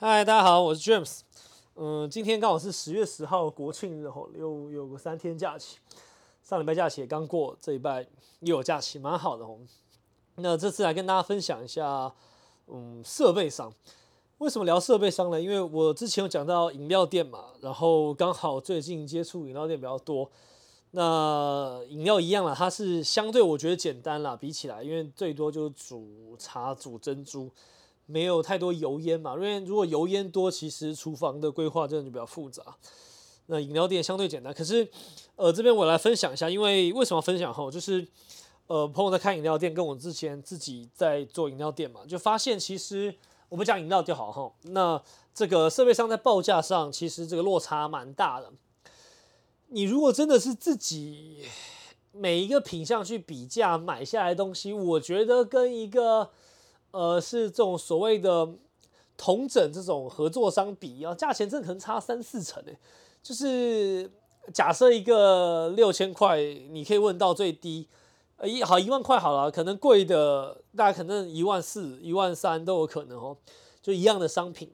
嗨，大家好，我是 James。嗯，今天刚好是十月十号国庆日吼，又有个三天假期。上礼拜假期也刚过，这礼拜又有假期，蛮好的吼。那这次来跟大家分享一下，嗯，设备商。为什么聊设备商呢？因为我之前有讲到饮料店嘛，然后刚好最近接触饮料店比较多。那饮料一样啦，它是相对我觉得简单啦，比起来，因为最多就是煮茶、煮珍珠。没有太多油烟嘛，因为如果油烟多，其实厨房的规划真的就比较复杂。那饮料店相对简单，可是，呃，这边我来分享一下，因为为什么分享哈，就是呃，朋友在开饮料店，跟我之前自己在做饮料店嘛，就发现其实我们讲饮料就好哈，那这个设备商在报价上其实这个落差蛮大的。你如果真的是自己每一个品相去比价买下来东西，我觉得跟一个呃，是这种所谓的同整这种合作商比啊，价钱真的可能差三四成诶。就是假设一个六千块，你可以问到最低，一好一万块好了，可能贵的大概可能一万四、一万三都有可能哦，就一样的商品。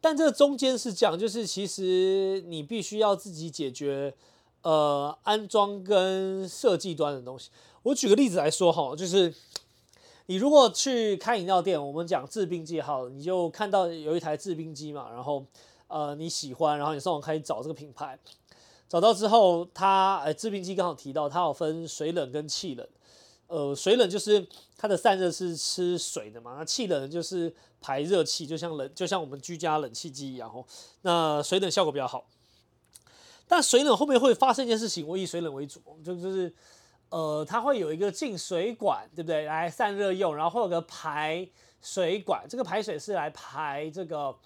但这中间是讲，就是其实你必须要自己解决呃安装跟设计端的东西。我举个例子来说哈，就是。你如果去开饮料店，我们讲制冰机好，你就看到有一台制冰机嘛，然后呃你喜欢，然后你上网开始找这个品牌，找到之后，它呃制冰机刚好提到它有分水冷跟气冷，呃水冷就是它的散热是吃水的嘛，那气冷就是排热气，就像冷就像我们居家冷气机一样哦，那水冷效果比较好，但水冷后面会发生一件事情，我以水冷为主，就就是。呃，它会有一个进水管，对不对？来散热用，然后会有个排水管，这个排水是来排这个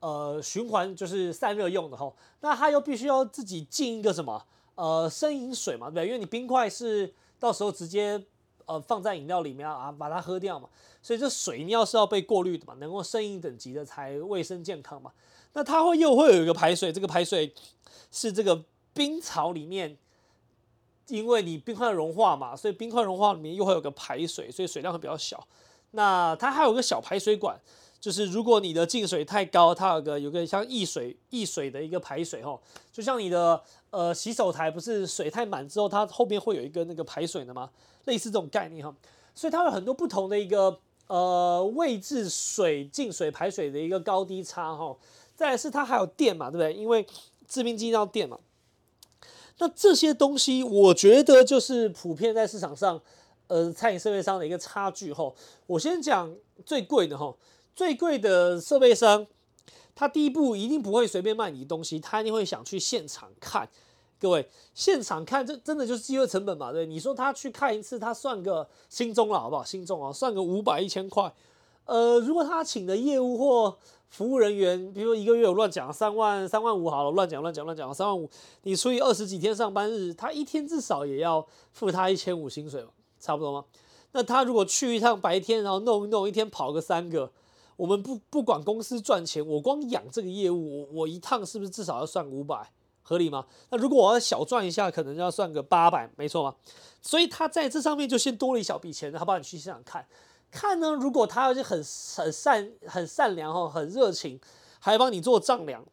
呃循环，就是散热用的吼。那它又必须要自己进一个什么呃生饮水嘛，对不对？因为你冰块是到时候直接呃放在饮料里面啊，把它喝掉嘛，所以这水你要是要被过滤的嘛，能够生饮等级的才卫生健康嘛。那它会又会有一个排水，这个排水是这个冰槽里面。因为你冰块融化嘛，所以冰块融化里面又会有个排水，所以水量会比较小。那它还有个小排水管，就是如果你的进水太高，它有个有个像溢水溢水的一个排水哈，就像你的呃洗手台不是水太满之后，它后面会有一个那个排水的吗？类似这种概念哈。所以它有很多不同的一个呃位置水进水排水的一个高低差哈。再是它还有电嘛，对不对？因为制冰机要电嘛。那这些东西，我觉得就是普遍在市场上，呃，餐饮设备商的一个差距哈。我先讲最贵的哈，最贵的设备商，他第一步一定不会随便卖你东西，他一定会想去现场看。各位，现场看这真的就是机会成本嘛？对，你说他去看一次，他算个心中了好不好？心中啊，算个五百一千块。呃，如果他请的业务或服务人员，比如说一个月我乱讲三万三万五好了，乱讲乱讲乱讲三万五，你除以二十几天上班日，他一天至少也要付他一千五薪水嘛，差不多吗？那他如果去一趟白天，然后弄一弄，一天跑个三个，我们不不管公司赚钱，我光养这个业务，我我一趟是不是至少要算五百？合理吗？那如果我要小赚一下，可能要算个八百，没错吗？所以他在这上面就先多了一小笔钱，他帮你去现场看。看呢，如果他要是很很善很善良哦，很热情，还帮你做丈量。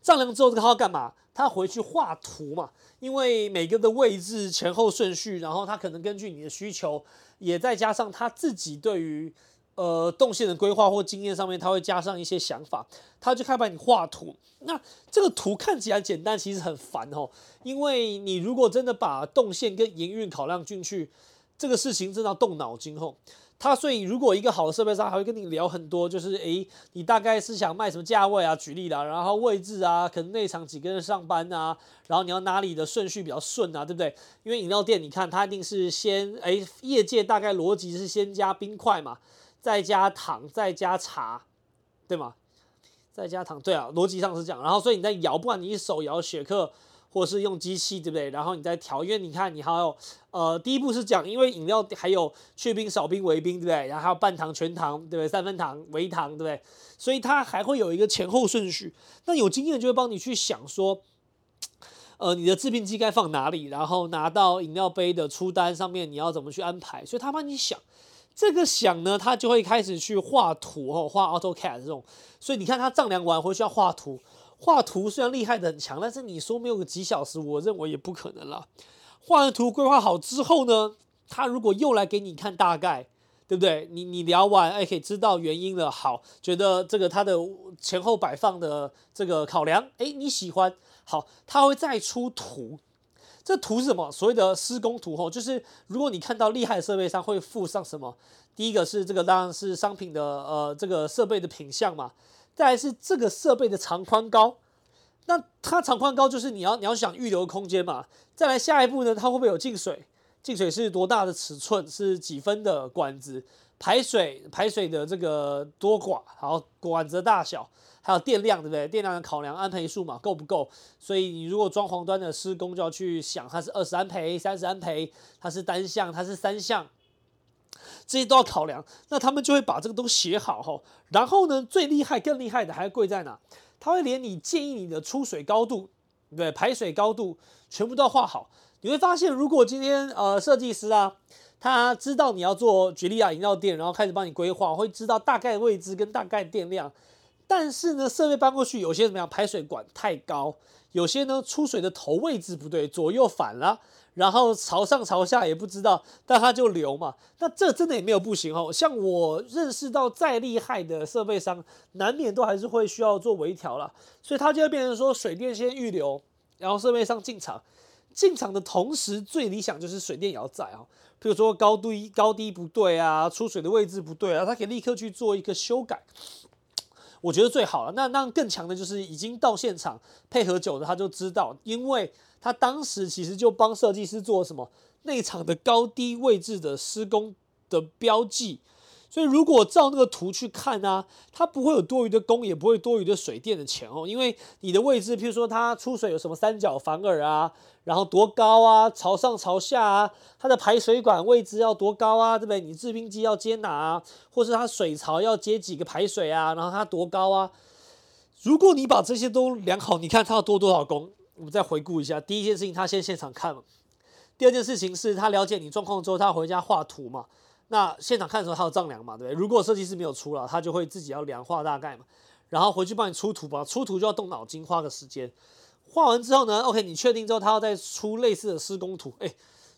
丈量之后，他要干嘛？他回去画图嘛，因为每个的位置前后顺序，然后他可能根据你的需求，也再加上他自己对于呃动线的规划或经验上面，他会加上一些想法，他就开始帮你画图。那这个图看起来简单，其实很烦哦，因为你如果真的把动线跟营运考量进去。这个事情真的要动脑筋吼，他所以如果一个好的设备商还会跟你聊很多，就是诶，你大概是想卖什么价位啊？举例啦，然后位置啊，可能内场几个人上班啊，然后你要哪里的顺序比较顺啊，对不对？因为饮料店你看它一定是先诶，业界大概逻辑是先加冰块嘛，再加糖，再加茶，对吗？再加糖，对啊，逻辑上是这样。然后所以你在摇，不管你一手摇雪克。或是用机器，对不对？然后你再调，因为你看，你还有，呃，第一步是讲，因为饮料还有去冰、少冰、微冰，对不对？然后还有半糖、全糖，对不对？三分糖、微糖，对不对？所以它还会有一个前后顺序。那有经验就会帮你去想说，呃，你的制冰机该放哪里，然后拿到饮料杯的出单上面你要怎么去安排，所以他帮你想。这个想呢，他就会开始去画图哦，画 AutoCAD 这种。所以你看他丈量完回去要画图，画图虽然厉害的很强，但是你说没有个几小时，我认为也不可能了。画完图规划好之后呢，他如果又来给你看大概，对不对？你你聊完，哎，可以知道原因了。好，觉得这个它的前后摆放的这个考量，哎，你喜欢。好，他会再出图。这图是什么？所谓的施工图吼，就是如果你看到厉害设备上会附上什么，第一个是这个当然是商品的呃这个设备的品相嘛，再来是这个设备的长宽高，那它长宽高就是你要你要想预留空间嘛，再来下一步呢，它会不会有进水？进水是多大的尺寸？是几分的管子？排水排水的这个多寡，然后管子大小。还有电量，对不对？电量的考量，安培数嘛，够不够？所以你如果装潢端的施工，就要去想它是二十安培、三十安培，它是单向，它是三项，这些都要考量。那他们就会把这个都写好哈。然后呢，最厉害、更厉害的还贵在哪？他会连你建议你的出水高度，对，排水高度，全部都要画好。你会发现，如果今天呃设计师啊，他知道你要做举例啊饮料店，然后开始帮你规划，会知道大概位置跟大概电量。但是呢，设备搬过去，有些怎么样？排水管太高，有些呢出水的头位置不对，左右反了，然后朝上朝下也不知道，但他就流嘛。那这真的也没有不行哦。像我认识到再厉害的设备商，难免都还是会需要做微调了。所以它就会变成说，水电先预留，然后设备商进场，进场的同时，最理想就是水电也要在啊。比如说高低高低不对啊，出水的位置不对啊，他可以立刻去做一个修改。我觉得最好了。那那更强的就是已经到现场配合久的，他就知道，因为他当时其实就帮设计师做什么内场的高低位置的施工的标记。所以如果照那个图去看呢，它不会有多余的工，也不会多余的水电的钱哦，因为你的位置，譬如说它出水有什么三角反耳啊，然后多高啊，朝上朝下啊，它的排水管位置要多高啊，对不对？你制冰机要接哪啊，或是它水槽要接几个排水啊，然后它多高啊？如果你把这些都量好，你看它要多多少工？我们再回顾一下，第一件事情他先现场看嘛，第二件事情是他了解你状况之后，他回家画图嘛。那现场看的时候，他有丈量嘛，对不对？如果设计师没有出了，他就会自己要量画大概嘛，然后回去帮你出图吧。出图就要动脑筋，花个时间。画完之后呢，OK，你确定之后，他要再出类似的施工图。哎，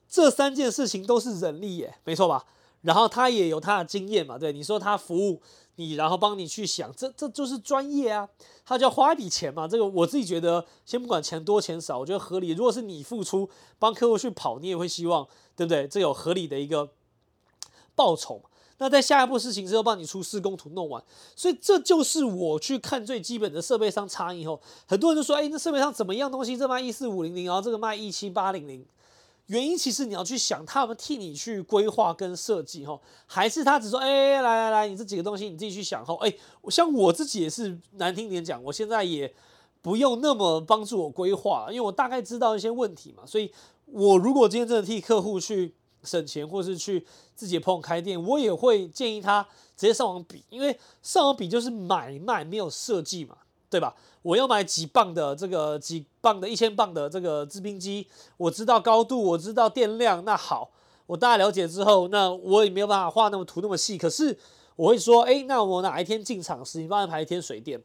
这三件事情都是人力耶，没错吧？然后他也有他的经验嘛，对？你说他服务你，然后帮你去想，这这就是专业啊。他就要花一笔钱嘛，这个我自己觉得，先不管钱多钱少，我觉得合理。如果是你付出帮客户去跑，你也会希望，对不对？这有合理的一个。报酬那在下一步事情之后帮你出施工图弄完，所以这就是我去看最基本的设备商差异后，很多人就说，哎，那设备商怎么样东西？这卖一四五零零，然后这个卖一七八零零，原因其实你要去想，他们替你去规划跟设计哈，还是他只说，哎，来来来，你这几个东西你自己去想后，哎，像我自己也是难听点讲，我现在也不用那么帮助我规划，因为我大概知道一些问题嘛，所以我如果今天真的替客户去。省钱，或是去自己的朋友开店，我也会建议他直接上网比，因为上网比就是买卖没有设计嘛，对吧？我要买几磅的这个几磅的一千磅的这个制冰机，我知道高度，我知道电量，那好，我大概了解之后，那我也没有办法画那么图那么细，可是我会说，哎，那我哪一天进场时，你帮我安排一天水电。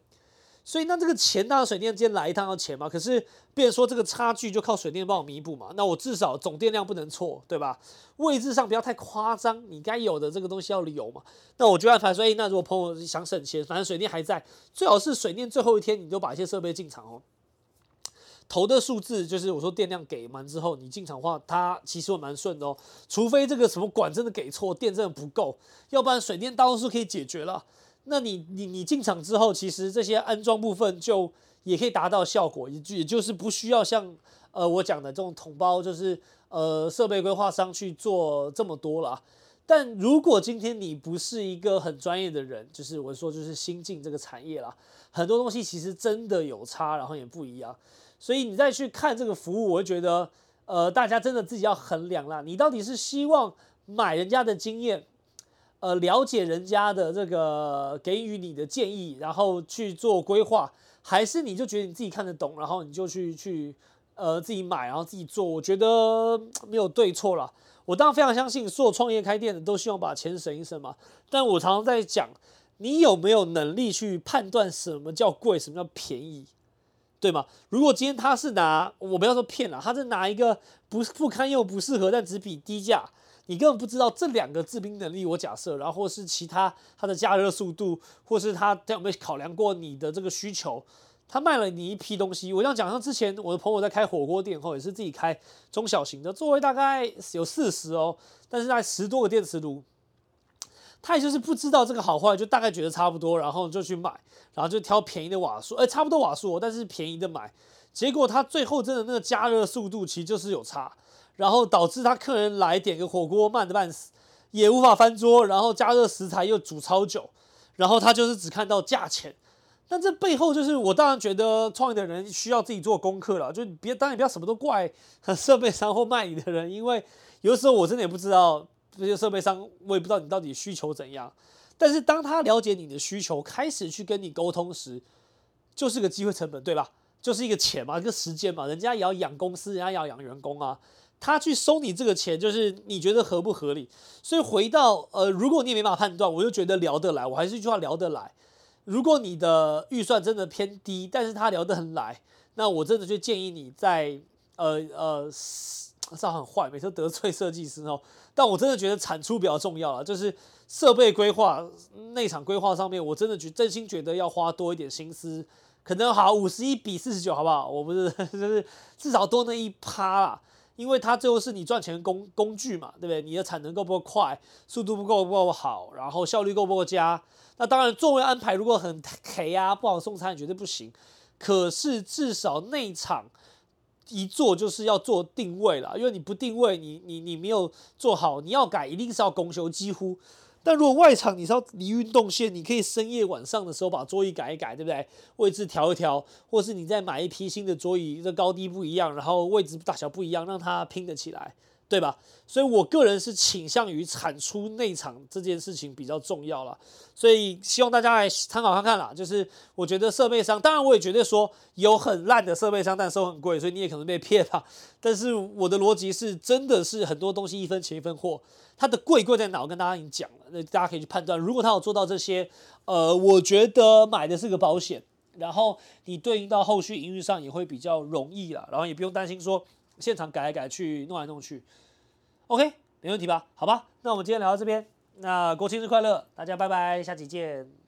所以那这个钱当然水电今天来一趟要钱嘛，可是别人说这个差距就靠水电帮我弥补嘛，那我至少总电量不能错，对吧？位置上不要太夸张，你该有的这个东西要有嘛。那我就安排说，哎，那如果朋友想省钱，反正水电还在，最好是水电最后一天你就把一些设备进场哦。投的数字就是我说电量给满之后，你进场的话，它其实会蛮顺的哦。除非这个什么管真的给错，电真的不够，要不然水电大多数可以解决了。那你你你进场之后，其实这些安装部分就也可以达到效果，也也就是不需要像呃我讲的这种统包，就是呃设备规划商去做这么多了。但如果今天你不是一个很专业的人，就是我说就是新进这个产业啦，很多东西其实真的有差，然后也不一样。所以你再去看这个服务，我会觉得呃大家真的自己要衡量啦，你到底是希望买人家的经验。呃，了解人家的这个给予你的建议，然后去做规划，还是你就觉得你自己看得懂，然后你就去去呃自己买，然后自己做，我觉得没有对错啦。我当然非常相信，所有创业开店的都希望把钱省一省嘛。但我常常在讲，你有没有能力去判断什么叫贵，什么叫便宜，对吗？如果今天他是拿，我不要说骗了，他是拿一个不不堪又不适合，但只比低价，你根本不知道这两个制冰能力。我假设，然后或是其他它的加热速度，或是他有没有考量过你的这个需求。他卖了你一批东西，我这样讲，像之前我的朋友在开火锅店后，也是自己开中小型的，座位大概有四十哦，但是在十多个电磁炉，他也就是不知道这个好坏，就大概觉得差不多，然后就去买，然后就挑便宜的瓦数，哎，差不多瓦数，但是便宜的买，结果他最后真的那个加热速度其实就是有差，然后导致他客人来点个火锅慢的半死，也无法翻桌，然后加热食材又煮超久，然后他就是只看到价钱。但这背后就是我当然觉得创业的人需要自己做功课了，就别当然不要什么都怪设备商或卖你的人，因为有的时候我真的也不知道这些设备商，我也不知道你到底需求怎样。但是当他了解你的需求，开始去跟你沟通时，就是个机会成本，对吧？就是一个钱嘛，一个时间嘛，人家也要养公司，人家也要养员工啊。他去收你这个钱，就是你觉得合不合理？所以回到呃，如果你也没办法判断，我就觉得聊得来，我还是一句话聊得来。如果你的预算真的偏低，但是他聊得很来，那我真的就建议你在呃呃，这很坏，每次得罪设计师哦。但我真的觉得产出比较重要了，就是设备规划、内场规划上面，我真的觉真心觉得要花多一点心思，可能好五十一比四十九，好不好？我不是就是至少多那一趴啦，因为它最后是你赚钱工工具嘛，对不对？你的产能够不够快，速度不够不够好，然后效率够不够佳？那当然，座位安排如果很黑啊，不好送餐绝对不行。可是至少内场一做就是要做定位了，因为你不定位，你你你没有做好，你要改一定是要公休几乎。但如果外场你是要离运动线，你可以深夜晚上的时候把桌椅改一改，对不对？位置调一调，或是你再买一批新的桌椅，这高低不一样，然后位置大小不一样，让它拼得起来。对吧？所以我个人是倾向于产出内场这件事情比较重要了，所以希望大家来参考看看啦。就是我觉得设备商，当然我也觉得说有很烂的设备商，但收很贵，所以你也可能被骗吧。但是我的逻辑是，真的是很多东西一分钱一分货，它的贵贵在哪？我跟大家已经讲了，那大家可以去判断。如果他有做到这些，呃，我觉得买的是个保险，然后你对应到后续营运上也会比较容易了，然后也不用担心说。现场改来改去，弄来弄去，OK，没问题吧？好吧，那我们今天聊到这边，那国庆日快乐，大家拜拜，下期见。